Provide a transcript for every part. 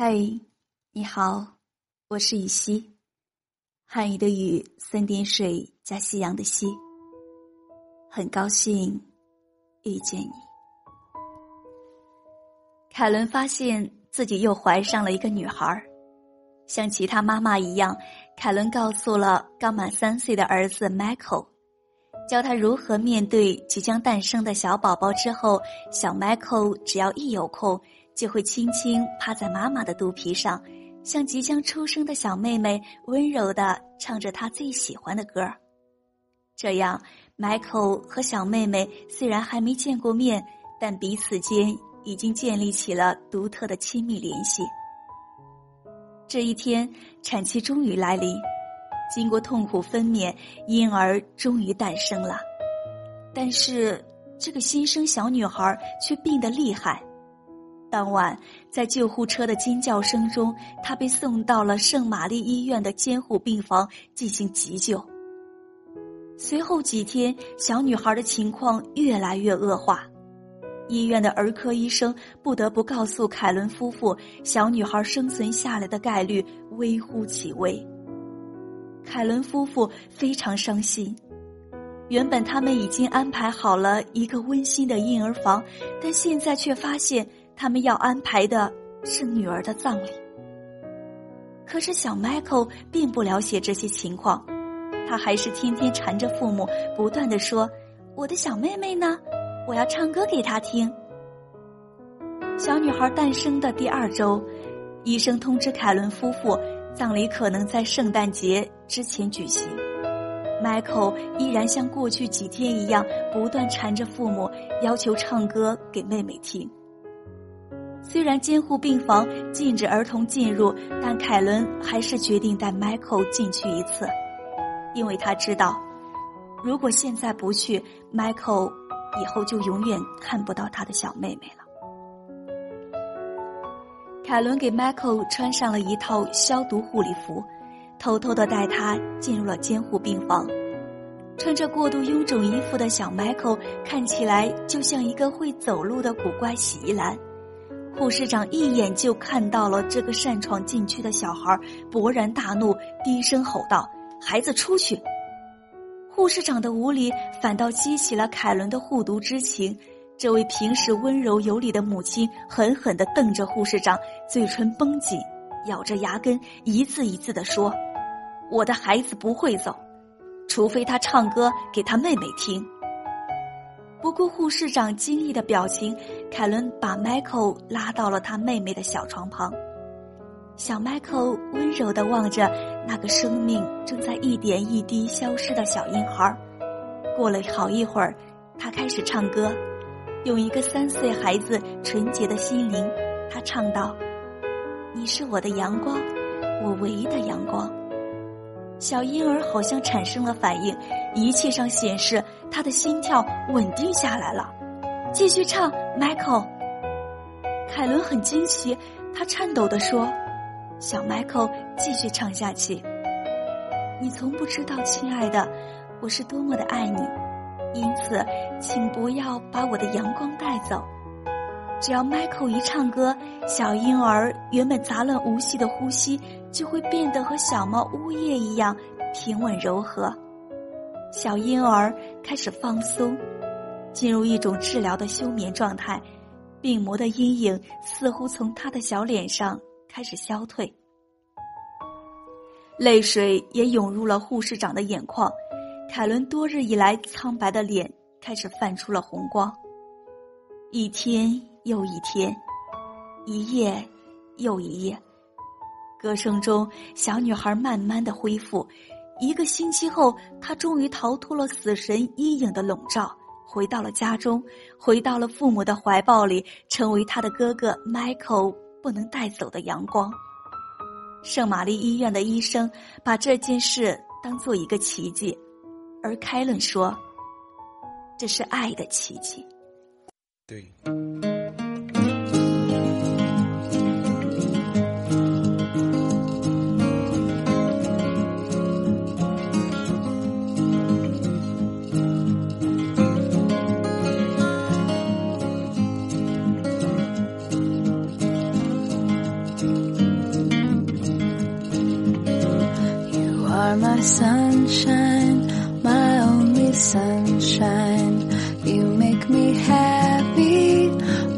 嗨，你好，我是雨熙，汉语的雨，三点水加夕阳的夕。很高兴遇见你。凯伦发现自己又怀上了一个女孩，像其他妈妈一样，凯伦告诉了刚满三岁的儿子 Michael。教他如何面对即将诞生的小宝宝之后，小 Michael 只要一有空，就会轻轻趴在妈妈的肚皮上，向即将出生的小妹妹温柔的唱着她最喜欢的歌这样，Michael 和小妹妹虽然还没见过面，但彼此间已经建立起了独特的亲密联系。这一天，产期终于来临。经过痛苦分娩，婴儿终于诞生了，但是这个新生小女孩却病得厉害。当晚，在救护车的尖叫声中，她被送到了圣玛丽医院的监护病房进行急救。随后几天，小女孩的情况越来越恶化，医院的儿科医生不得不告诉凯伦夫妇，小女孩生存下来的概率微乎其微。凯伦夫妇非常伤心。原本他们已经安排好了一个温馨的婴儿房，但现在却发现他们要安排的是女儿的葬礼。可是小 Michael 并不了解这些情况，他还是天天缠着父母，不断的说：“我的小妹妹呢？我要唱歌给她听。”小女孩诞生的第二周，医生通知凯伦夫妇。葬礼可能在圣诞节之前举行。Michael 依然像过去几天一样，不断缠着父母，要求唱歌给妹妹听。虽然监护病房禁止儿童进入，但凯伦还是决定带 Michael 进去一次，因为他知道，如果现在不去，Michael 以后就永远看不到他的小妹妹了。凯伦给 Michael 穿上了一套消毒护理服，偷偷的带他进入了监护病房。穿着过度臃肿衣服的小 Michael 看起来就像一个会走路的古怪洗衣篮。护士长一眼就看到了这个擅闯禁区的小孩，勃然大怒，低声吼道：“孩子出去！”护士长的无礼反倒激起了凯伦的护犊之情。这位平时温柔有礼的母亲狠狠地瞪着护士长，嘴唇绷紧，咬着牙根，一字一字地说：“我的孩子不会走，除非他唱歌给他妹妹听。”不顾护士长惊异的表情，凯伦把 Michael 拉到了他妹妹的小床旁。小 Michael 温柔的望着那个生命正在一点一滴消失的小婴孩。过了好一会儿，他开始唱歌。用一个三岁孩子纯洁的心灵，他唱道：“你是我的阳光，我唯一的阳光。”小婴儿好像产生了反应，仪器上显示他的心跳稳定下来了。继续唱，Michael。凯伦很惊奇，他颤抖地说：“小 Michael，继续唱下去。你从不知道，亲爱的，我是多么的爱你。”因此，请不要把我的阳光带走。只要 Michael 一唱歌，小婴儿原本杂乱无序的呼吸就会变得和小猫呜咽一样平稳柔和。小婴儿开始放松，进入一种治疗的休眠状态，病魔的阴影似乎从他的小脸上开始消退，泪水也涌入了护士长的眼眶。凯伦多日以来苍白的脸开始泛出了红光。一天又一天，一夜又一夜，歌声中，小女孩慢慢的恢复。一个星期后，她终于逃脱了死神阴影的笼罩，回到了家中，回到了父母的怀抱里，成为他的哥哥 Michael 不能带走的阳光。圣玛丽医院的医生把这件事当做一个奇迹。而凯伦说：“这是爱的奇迹。”对。Are my sunshine, my only sunshine. You make me happy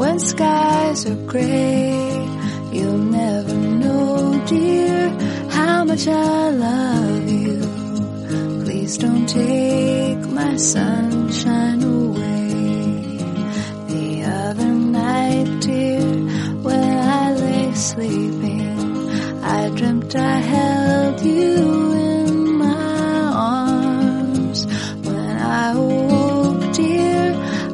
when skies are gray. You'll never know, dear, how much I love you. Please don't take my sunshine away. The other night, dear, when I lay sleeping, I dreamt I held you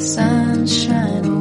sunshine